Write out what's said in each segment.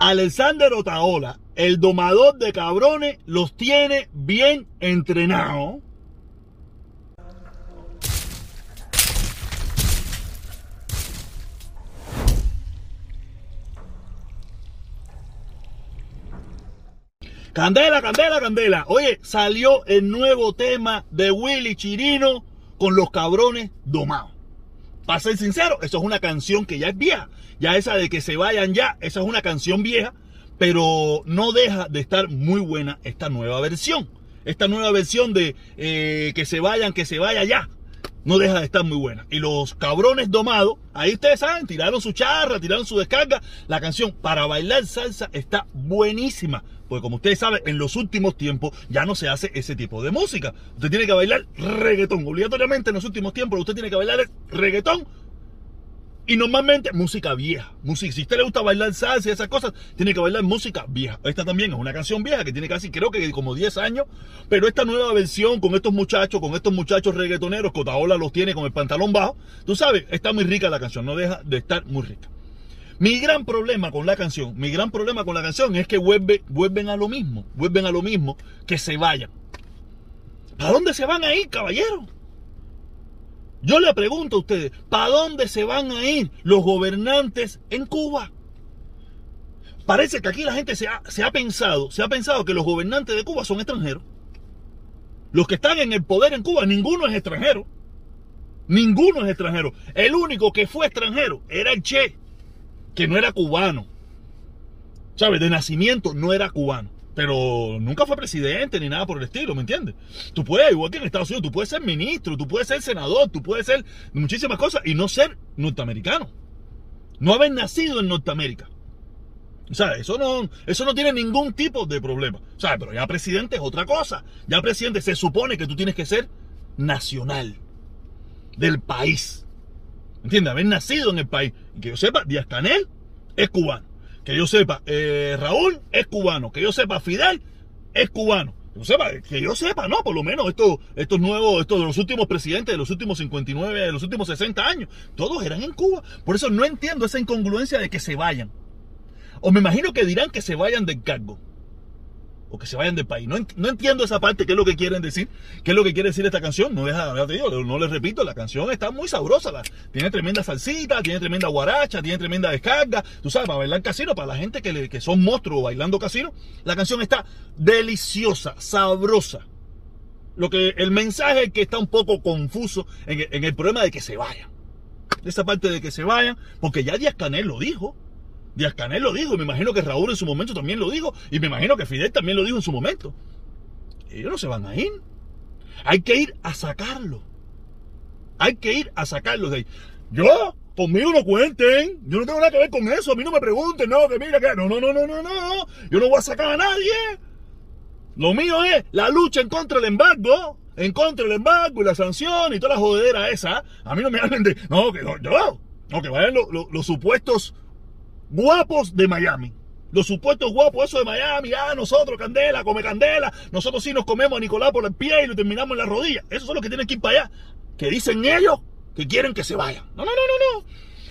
Alexander Otaola, el domador de cabrones, los tiene bien entrenados. Candela, candela, candela. Oye, salió el nuevo tema de Willy Chirino con los cabrones domados. Para ser sincero, eso es una canción que ya es vieja. Ya esa de que se vayan ya, esa es una canción vieja, pero no deja de estar muy buena esta nueva versión. Esta nueva versión de eh, que se vayan, que se vaya ya. No deja de estar muy buena. Y los cabrones domados, ahí ustedes saben, tiraron su charra, tiraron su descarga. La canción para bailar salsa está buenísima. Porque como ustedes saben, en los últimos tiempos ya no se hace ese tipo de música. Usted tiene que bailar reggaetón. Obligatoriamente en los últimos tiempos usted tiene que bailar reggaetón y normalmente música vieja. Música, si a usted le gusta bailar salsa y esas cosas, tiene que bailar música vieja. Esta también es una canción vieja que tiene casi, creo que como 10 años. Pero esta nueva versión con estos muchachos, con estos muchachos reggaetoneros, Cotaola los tiene con el pantalón bajo. Tú sabes, está muy rica la canción, no deja de estar muy rica. Mi gran problema con la canción, mi gran problema con la canción es que vuelve, vuelven a lo mismo, vuelven a lo mismo, que se vayan. ¿Para dónde se van a ir, caballero? Yo le pregunto a ustedes, ¿para dónde se van a ir los gobernantes en Cuba? Parece que aquí la gente se ha, se ha pensado, se ha pensado que los gobernantes de Cuba son extranjeros. Los que están en el poder en Cuba, ninguno es extranjero. Ninguno es extranjero. El único que fue extranjero era el Che que no era cubano. ¿Sabes? De nacimiento no era cubano. Pero nunca fue presidente ni nada por el estilo, ¿me entiendes? Tú puedes, igual que en Estados Unidos, tú puedes ser ministro, tú puedes ser senador, tú puedes ser muchísimas cosas y no ser norteamericano. No haber nacido en Norteamérica. O sea, eso no, eso no tiene ningún tipo de problema. O sea, pero ya presidente es otra cosa. Ya presidente se supone que tú tienes que ser nacional del país. ¿Entiendes? Haber nacido en el país. Y que yo sepa, Díaz Canel es cubano. Que yo sepa, eh, Raúl es cubano. Que yo sepa, Fidel es cubano. Que yo sepa, que yo sepa, no, por lo menos estos, estos nuevos, estos de los últimos presidentes de los últimos 59, de los últimos 60 años, todos eran en Cuba. Por eso no entiendo esa incongruencia de que se vayan. O me imagino que dirán que se vayan del cargo o que se vayan del país. No, entiendo esa parte, qué es lo que quieren decir, qué es lo que quiere decir esta canción. No deja, digo, no les repito, la canción está muy sabrosa, tiene tremenda salsita, tiene tremenda guaracha, tiene tremenda descarga, tú sabes, para bailar casino, para la gente que, que son monstruos bailando casino, la canción está deliciosa, sabrosa. Lo que el mensaje que está un poco confuso en, en el problema de que se vayan. Esa parte de que se vayan, porque ya Díaz Canel lo dijo. Díaz Canel lo dijo, me imagino que Raúl en su momento también lo dijo, y me imagino que Fidel también lo dijo en su momento. Ellos no se van a ir. Hay que ir a sacarlo. Hay que ir a sacarlos de ahí. Yo, conmigo no cuenten. Yo no tengo nada que ver con eso. A mí no me pregunten, no, que mira que. No, no, no, no, no, no. Yo no voy a sacar a nadie. Lo mío es la lucha en contra del embargo. En contra del embargo y la sanción y toda la jodedera esa. A mí no me hablen de. No, que no, yo. No, que vayan los supuestos guapos de Miami. Los supuestos guapos, eso de Miami, ah, nosotros, Candela, come Candela, nosotros sí nos comemos a Nicolás por el pie y lo terminamos en la rodilla. Esos son los que tienen que ir para allá. Que dicen ellos que quieren que se vayan. No, no, no, no, no.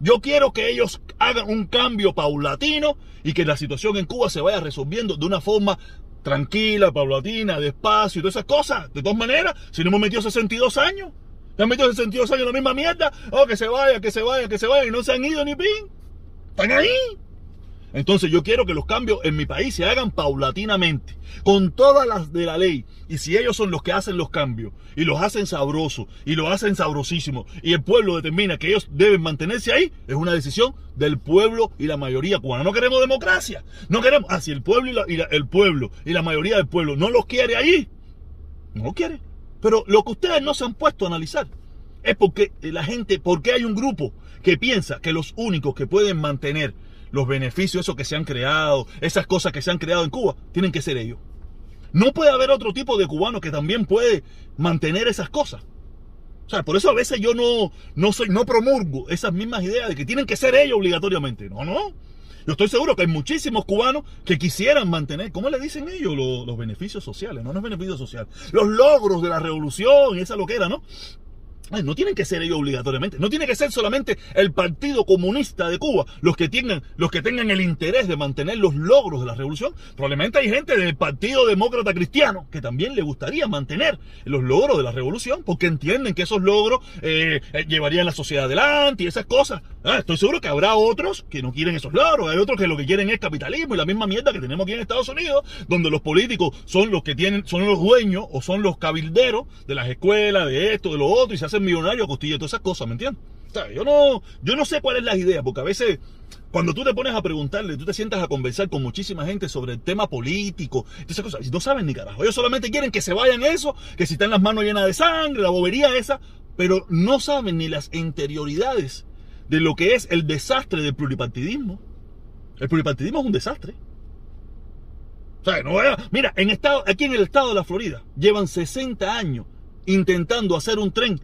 Yo quiero que ellos hagan un cambio paulatino y que la situación en Cuba se vaya resolviendo de una forma tranquila, paulatina, despacio y todas esas cosas. De todas maneras, si no hemos metido 62 años, se han metido 62 años en la misma mierda, oh, que se vaya, que se vaya, que se vaya, y no se han ido ni pin. Están ahí. Entonces yo quiero que los cambios en mi país se hagan paulatinamente, con todas las de la ley. Y si ellos son los que hacen los cambios, y los hacen sabrosos, y los hacen sabrosísimos, y el pueblo determina que ellos deben mantenerse ahí, es una decisión del pueblo y la mayoría cubana. No queremos democracia. No queremos, ah, si el pueblo y, la, el pueblo y la mayoría del pueblo no los quiere ahí, no lo quiere. Pero lo que ustedes no se han puesto a analizar es porque la gente, porque hay un grupo que piensa que los únicos que pueden mantener los beneficios, esos que se han creado, esas cosas que se han creado en Cuba, tienen que ser ellos. No puede haber otro tipo de cubano que también puede mantener esas cosas. O sea, por eso a veces yo no, no soy, no promulgo esas mismas ideas de que tienen que ser ellos obligatoriamente. No, no. Yo estoy seguro que hay muchísimos cubanos que quisieran mantener, ¿cómo le dicen ellos? Los, los beneficios sociales, no, no es beneficio social. Los logros de la revolución y esa lo que era, ¿no? No tienen que ser ellos obligatoriamente, no tiene que ser solamente el Partido Comunista de Cuba los que tengan, los que tengan el interés de mantener los logros de la revolución. Probablemente hay gente del Partido Demócrata Cristiano que también le gustaría mantener los logros de la revolución porque entienden que esos logros eh, eh, llevarían la sociedad adelante y esas cosas. Ah, estoy seguro que habrá otros que no quieren esos logros, hay otros que lo que quieren es capitalismo y la misma mierda que tenemos aquí en Estados Unidos, donde los políticos son los que tienen, son los dueños o son los cabilderos de las escuelas, de esto, de lo otro y se hacen millonario a costilla todas esas cosas, ¿me entiendes? yo no, yo no sé cuál es la idea, porque a veces cuando tú te pones a preguntarle, tú te sientas a conversar con muchísima gente sobre el tema político, esas cosas, no saben ni carajo. Ellos solamente quieren que se vayan eso, que si están las manos llenas de sangre, la bobería esa, pero no saben ni las interioridades de lo que es el desastre del pluripartidismo. El pluripartidismo es un desastre. O mira, en estado, aquí en el estado de la Florida llevan 60 años intentando hacer un tren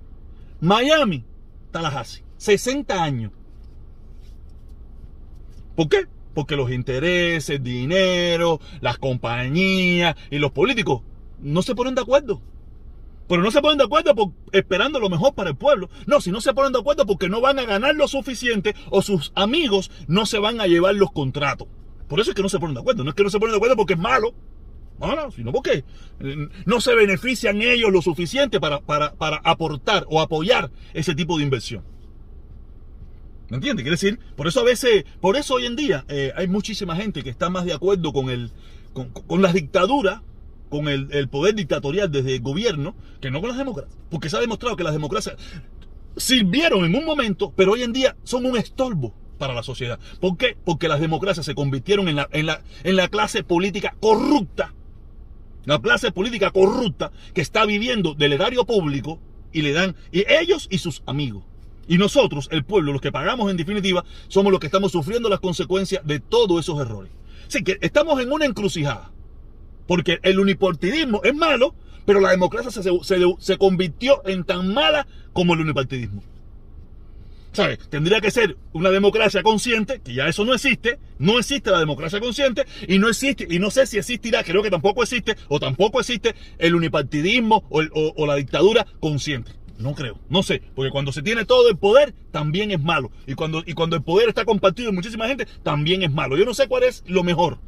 Miami, Tallahassee. 60 años. ¿Por qué? Porque los intereses, dinero, las compañías y los políticos no se ponen de acuerdo. Pero no se ponen de acuerdo por, esperando lo mejor para el pueblo. No, si no se ponen de acuerdo porque no van a ganar lo suficiente o sus amigos no se van a llevar los contratos. Por eso es que no se ponen de acuerdo. No es que no se ponen de acuerdo porque es malo. No, sino porque eh, no se benefician ellos lo suficiente para, para, aportar o apoyar ese tipo de inversión. ¿Me entiendes? Quiere decir, por eso a veces, por eso hoy en día eh, hay muchísima gente que está más de acuerdo con, el, con, las dictaduras, con el, el, poder dictatorial desde el gobierno, que no con las democracias. Porque se ha demostrado que las democracias sirvieron en un momento, pero hoy en día son un estorbo para la sociedad. ¿Por qué? Porque las democracias se convirtieron en la, en la, en la clase política corrupta la clase política corrupta que está viviendo del erario público y le dan, y ellos y sus amigos. Y nosotros, el pueblo, los que pagamos en definitiva, somos los que estamos sufriendo las consecuencias de todos esos errores. Así que estamos en una encrucijada. Porque el unipartidismo es malo, pero la democracia se, se, se convirtió en tan mala como el unipartidismo. Tendría que ser una democracia consciente, que ya eso no existe, no existe la democracia consciente y no existe, y no sé si existirá, creo que tampoco existe, o tampoco existe el unipartidismo o, la dictadura consciente. No creo, no sé, porque cuando se tiene todo el poder también es malo. Y cuando, y cuando el poder está compartido en muchísima gente, también es malo. Yo no sé cuál es lo mejor.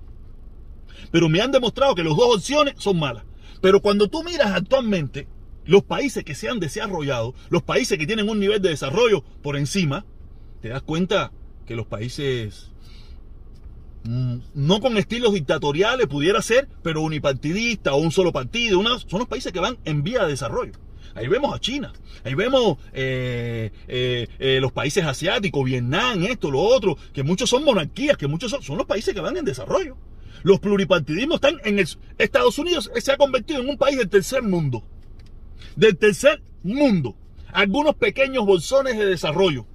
Pero me han demostrado que las dos opciones son malas. Pero cuando tú miras actualmente los países que se han desarrollado, los países que tienen un nivel de desarrollo por encima, te das cuenta que los países mm, no con estilos dictatoriales pudiera ser, pero unipartidista o un solo partido, son los países que van en vía de desarrollo. Ahí vemos a China, ahí vemos eh, eh, eh, los países asiáticos, Vietnam, esto, lo otro, que muchos son monarquías, que muchos son, son los países que van en desarrollo. Los pluripartidismos están en el, Estados Unidos se ha convertido en un país del tercer mundo del tercer mundo. Algunos pequeños bolsones de desarrollo.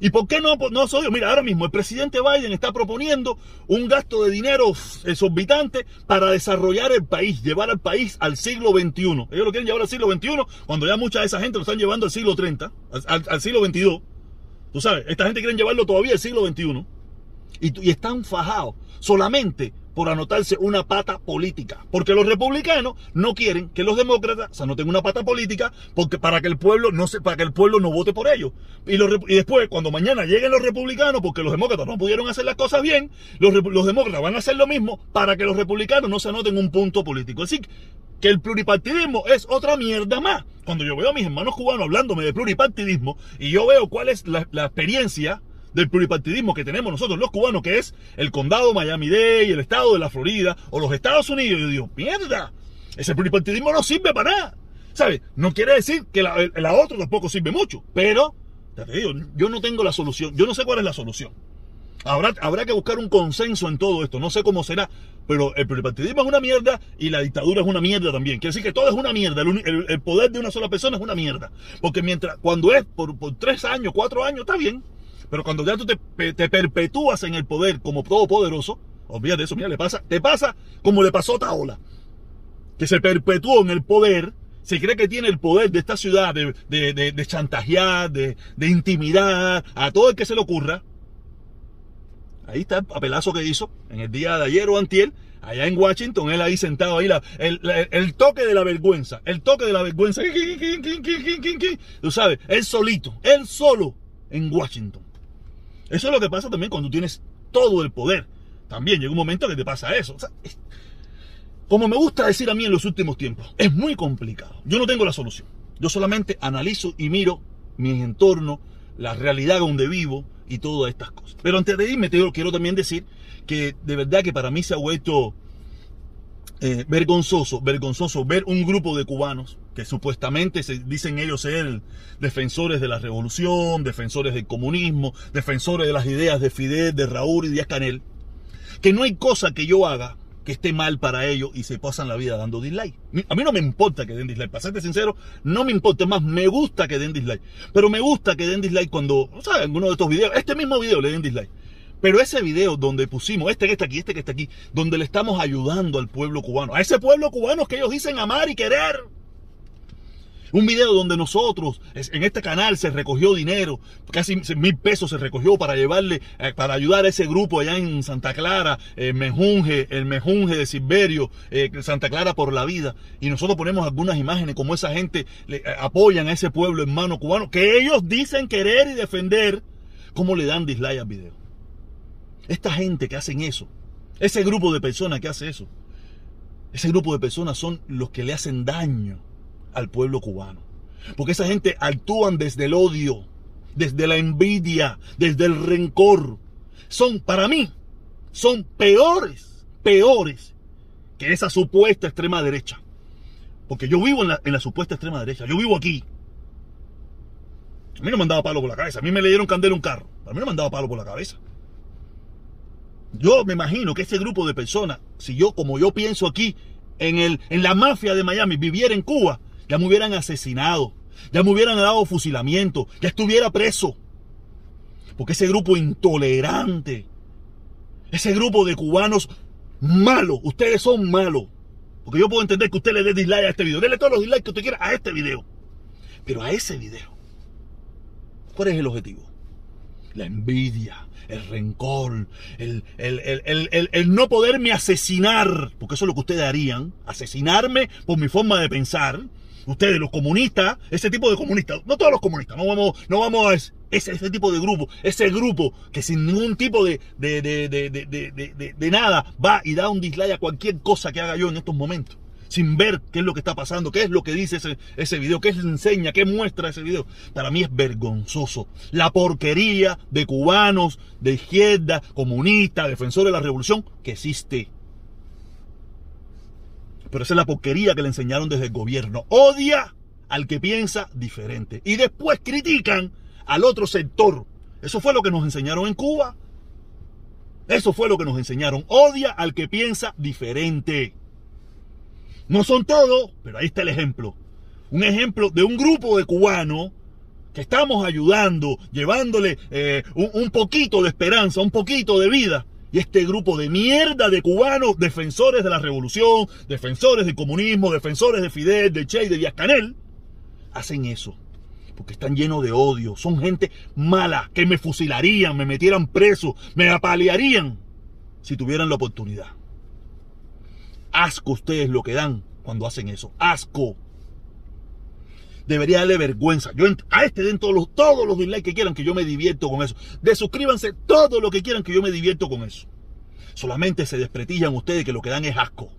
¿Y por qué no, no soy Mira, ahora mismo el presidente Biden está proponiendo un gasto de dinero exorbitante para desarrollar el país, llevar al país al siglo XXI. Ellos lo quieren llevar al siglo XXI cuando ya mucha de esa gente lo están llevando al siglo 30, al, siglo XXII. Tú sabes, esta gente quiere llevarlo todavía al siglo XXI. Y, y están fajados solamente por anotarse una pata política. Porque los republicanos no quieren que los demócratas se anoten una pata política porque para que el pueblo no se, para que el pueblo no vote por ellos. Y, los, y después, cuando mañana lleguen los republicanos, porque los demócratas no pudieron hacer las cosas bien, los, los demócratas van a hacer lo mismo para que los republicanos no se anoten un punto político. Así que el pluripartidismo es otra mierda más. Cuando yo veo a mis hermanos cubanos hablándome de pluripartidismo y yo veo cuál es la, la experiencia del pluripartidismo que tenemos nosotros los cubanos, que es el condado Miami-Dade, el estado de la Florida o los Estados Unidos. Yo digo, mierda, ese pluripartidismo no sirve para nada. ¿Sabes? No quiere decir que la, otra tampoco sirve mucho, pero, te digo, yo no tengo la solución, yo no sé cuál es la solución. Habrá, habrá que buscar un consenso en todo esto, no sé cómo será, pero el pluripartidismo es una mierda y la dictadura es una mierda también. Quiere decir que todo es una mierda, el, poder de una sola persona es una mierda. Porque mientras, cuando es por, por tres años, cuatro años, está bien, pero cuando ya tú te, perpetúas en el poder como todopoderoso, olvídate eso, mira, le pasa, te pasa como le pasó a Taola, que se perpetuó en el poder, se cree que tiene el poder de esta ciudad de, de chantajear, de, intimidar a todo el que se le ocurra. Ahí está el papelazo que hizo en el día de ayer o antier, allá en Washington, él ahí sentado ahí, el, toque de la vergüenza, el toque de la vergüenza, tú sabes, él solito, él solo en Washington. Eso es lo que pasa también cuando tienes todo el poder. También llega un momento que te pasa eso. como me gusta decir a mí en los últimos tiempos, es muy complicado. Yo no tengo la solución. Yo solamente analizo y miro mi entorno, la realidad donde vivo y todas estas cosas. Pero antes de irme, te quiero también decir que de verdad que para mí se ha vuelto eh, vergonzoso, vergonzoso ver un grupo de cubanos que supuestamente se dicen ellos ser defensores de la revolución, defensores del comunismo, defensores de las ideas de Fidel, de Raúl y de Canel, que no hay cosa que yo haga que esté mal para ellos y se pasan la vida dando dislike. A mí no me importa que den dislike, para serte sincero, no me importa, más me gusta que den dislike. Pero me gusta que den dislike cuando, ¿sabes? Alguno de estos videos, este mismo video le den dislike. Pero ese video donde pusimos, este que está aquí, este que está aquí, donde le estamos ayudando al pueblo cubano, a ese pueblo cubano que ellos dicen amar y querer, un video donde nosotros, en este canal se recogió dinero, casi mil pesos se recogió para llevarle, eh, para ayudar a ese grupo allá en Santa Clara, el Mejunje, el Mejunje de Silverio, eh, Santa Clara por la vida. Y nosotros ponemos algunas imágenes como esa gente le, eh, apoyan a ese pueblo hermano cubano que ellos dicen querer y defender, ¿cómo le dan dislike al video? Esta gente que hacen eso, ese grupo de personas que hace eso, ese grupo de personas son los que le hacen daño al pueblo cubano. Porque esa gente actúan desde el odio, desde la envidia, desde el rencor. Son, para mí, son peores, peores que esa supuesta extrema derecha. Porque yo vivo en la, supuesta extrema derecha. Yo vivo aquí. A mí no me han palo por la cabeza. A mí me le dieron candela un carro. A mí no me han palo por la cabeza. Yo me imagino que ese grupo de personas, si yo, como yo pienso aquí, en, el, en la mafia de Miami, viviera en Cuba, ya me hubieran asesinado, ya me hubieran dado fusilamiento, ya estuviera preso. Porque ese grupo intolerante, ese grupo de cubanos malos, ustedes son malos. Porque yo puedo entender que usted le dé dislike a este video. Dele todos los dislikes que usted quiera a este video. Pero a ese video, ¿cuál es el objetivo? La envidia, el rencor, el, el, no poderme asesinar, porque eso es lo que ustedes harían, asesinarme por mi forma de pensar, ustedes, los comunistas, ese tipo de comunistas, no todos los comunistas, no vamos, no vamos a ese, ese tipo de grupo, ese grupo que sin ningún tipo de, de, de, de, nada va y da un dislike a cualquier cosa que haga yo en estos momentos sin ver qué es lo que está pasando, qué es lo que dice ese, ese video, qué enseña, qué muestra ese video. Para mí es vergonzoso. La porquería de cubanos, de izquierda, comunistas, defensores de la revolución que existe. Pero esa es la porquería que le enseñaron desde el gobierno. Odia al que piensa diferente. Y después critican al otro sector. Eso fue lo que nos enseñaron en Cuba. Eso fue lo que nos enseñaron. Odia al que piensa diferente. No son todos, pero ahí está el ejemplo. Un ejemplo de un grupo de cubanos que estamos ayudando, llevándole eh, un poquito de esperanza, un poquito de vida y este grupo de mierda de cubanos, defensores de la revolución, defensores del comunismo, defensores de Fidel, de Che y de Díaz Canel, hacen eso. Porque están llenos de odio. Son gente mala que me fusilarían, me metieran preso, me apalearían si tuvieran la oportunidad. Asco ustedes lo que dan cuando hacen eso. Asco debería darle vergüenza. Yo a este den todos los, todos los dislikes que quieran que yo me divierto con eso. Desuscríbanse todo lo que quieran que yo me divierto con eso. Solamente se despretillan ustedes que lo que dan es asco.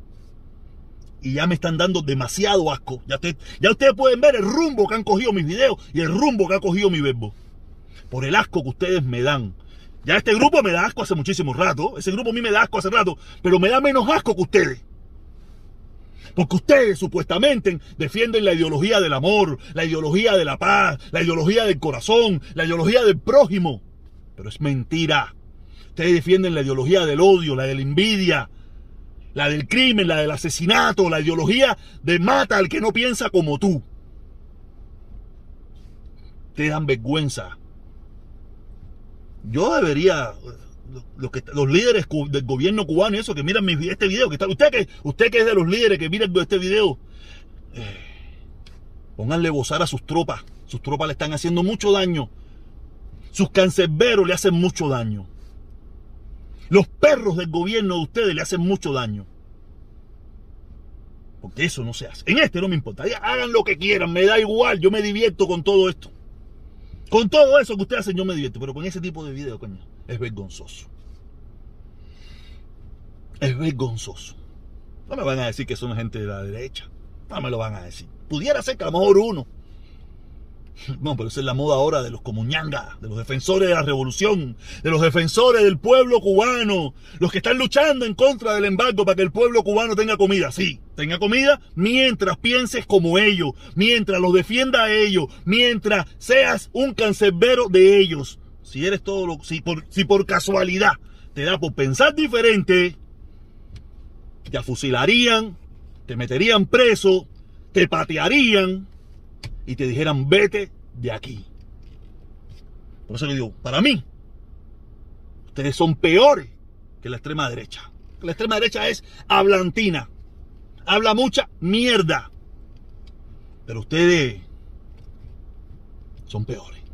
Y ya me están dando demasiado asco. Ya, ya ustedes pueden ver el rumbo que han cogido mis videos y el rumbo que ha cogido mi verbo. Por el asco que ustedes me dan. Ya este grupo me da asco hace muchísimo rato. Ese grupo a mí me da asco hace rato. Pero me da menos asco que ustedes. Porque ustedes supuestamente defienden la ideología del amor, la ideología de la paz, la ideología del corazón, la ideología del prójimo. Pero es mentira. Ustedes defienden la ideología del odio, la de la envidia, la del crimen, la del asesinato, la ideología de mata al que no piensa como tú. Te dan vergüenza. Yo debería los, líderes del gobierno cubano y eso que miran este video, que está, usted que usted que es de los líderes que miran este video, eh, pónganle bozar a sus tropas. Sus tropas le están haciendo mucho daño. Sus cancerberos le hacen mucho daño. Los perros del gobierno de ustedes le hacen mucho daño. Porque eso no se hace. En este no me importa. Hagan lo que quieran, me da igual. Yo me divierto con todo esto. Con todo eso que ustedes hacen, yo me divierto. Pero con ese tipo de video, coño, es vergonzoso. Es vergonzoso. No me van a decir que son gente de la derecha. No me lo van a decir. Pudiera ser que a lo mejor uno. No, pero esa es la moda ahora de los comuñangas, de los defensores de la revolución, de los defensores del pueblo cubano, los que están luchando en contra del embargo para que el pueblo cubano tenga comida. Sí, tenga comida mientras pienses como ellos, mientras los defienda a ellos, mientras seas un cancerbero de ellos. Si eres todo lo, si por, si por casualidad te da por pensar diferente, te afusilarían, te meterían preso, te patearían y te dijeran vete de aquí. Por eso le digo, para mí, ustedes son peores que la extrema derecha. La extrema derecha es hablantina, habla mucha mierda. Pero ustedes son peores.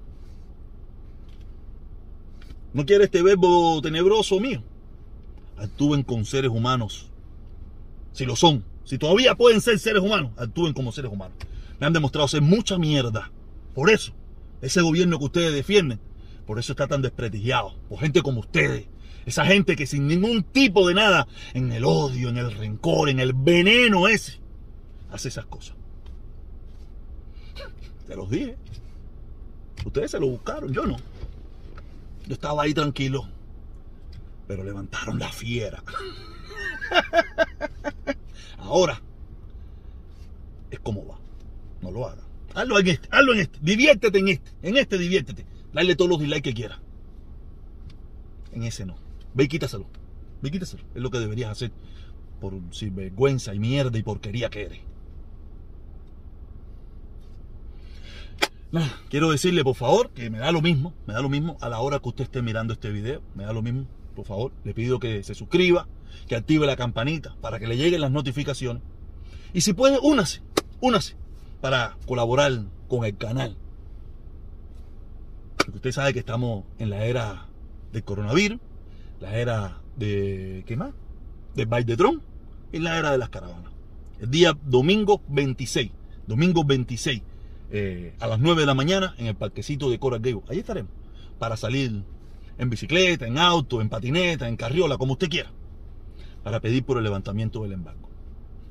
¿No quiere este verbo tenebroso mío? Actúen con seres humanos. Si lo son. Si todavía pueden ser seres humanos, actúen como seres humanos. Me han demostrado ser mucha mierda. Por eso, ese gobierno que ustedes defienden, por eso está tan desprestigiado. Por gente como ustedes. Esa gente que sin ningún tipo de nada, en el odio, en el rencor, en el veneno ese, hace esas cosas. Se los dije. Ustedes se lo buscaron, yo no. Yo estaba ahí tranquilo. Pero levantaron la fiera. Ahora es como va. No lo haga. Hazlo en este, hazlo en este. Diviértete en este. En este diviértete. Dale todos los dislikes que quieras. En ese no. Ve y quítaselo. Ve y quítaselo. Es lo que deberías hacer. Por vergüenza y mierda y porquería que eres. Quiero decirle por favor que me da lo mismo, me da lo mismo a la hora que usted esté mirando este video, me da lo mismo, por favor, le pido que se suscriba, que active la campanita para que le lleguen las notificaciones. Y si puede, únase, únase para colaborar con el canal. Porque usted sabe que estamos en la era del coronavirus, la era de, ¿qué más? De de Tron y la era de las caravanas. El día domingo 26, domingo 26, eh, a las 9 de la mañana en el parquecito de Coral Gable. Ahí estaremos para salir en bicicleta, en auto, en patineta, en carriola, como usted quiera, para pedir por el levantamiento del embargo.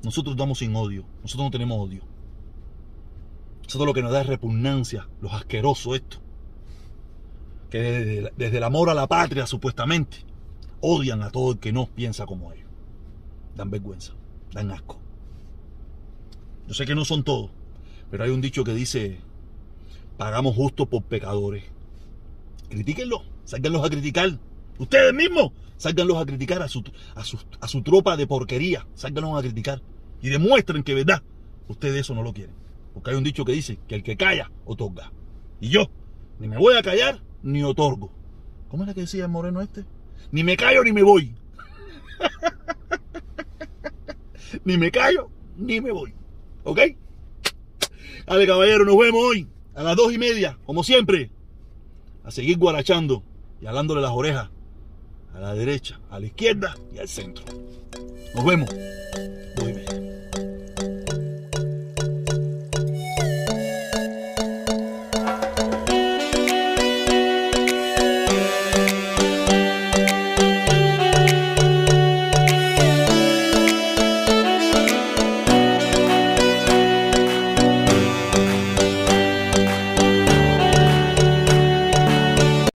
Nosotros damos sin odio, nosotros no tenemos odio. Eso lo que nos da es repugnancia, los asquerosos esto. Que desde, desde, el amor a la patria, supuestamente, odian a todo el que no piensa como ellos. Dan vergüenza, dan asco. Yo sé que no son todos, pero hay un dicho que dice, pagamos justo por pecadores. Critíquenlo, sáquenlos a criticar. Ustedes mismos, sáquenlos a criticar a su, a su, a su tropa de porquería. Sáquenlos a criticar. Y demuestren que, verdad, ustedes eso no lo quieren. Porque hay un dicho que dice que el que calla, otorga. Y yo, ni me voy a callar, ni otorgo. ¿Cómo es la que decía el moreno este? Ni me callo ni me voy. ni me callo ni me voy. ¿Ok? Dale, caballero, nos vemos hoy a las dos y media, como siempre. A seguir guarachando y hablándole las orejas a la derecha, a la izquierda y al centro. Nos vemos.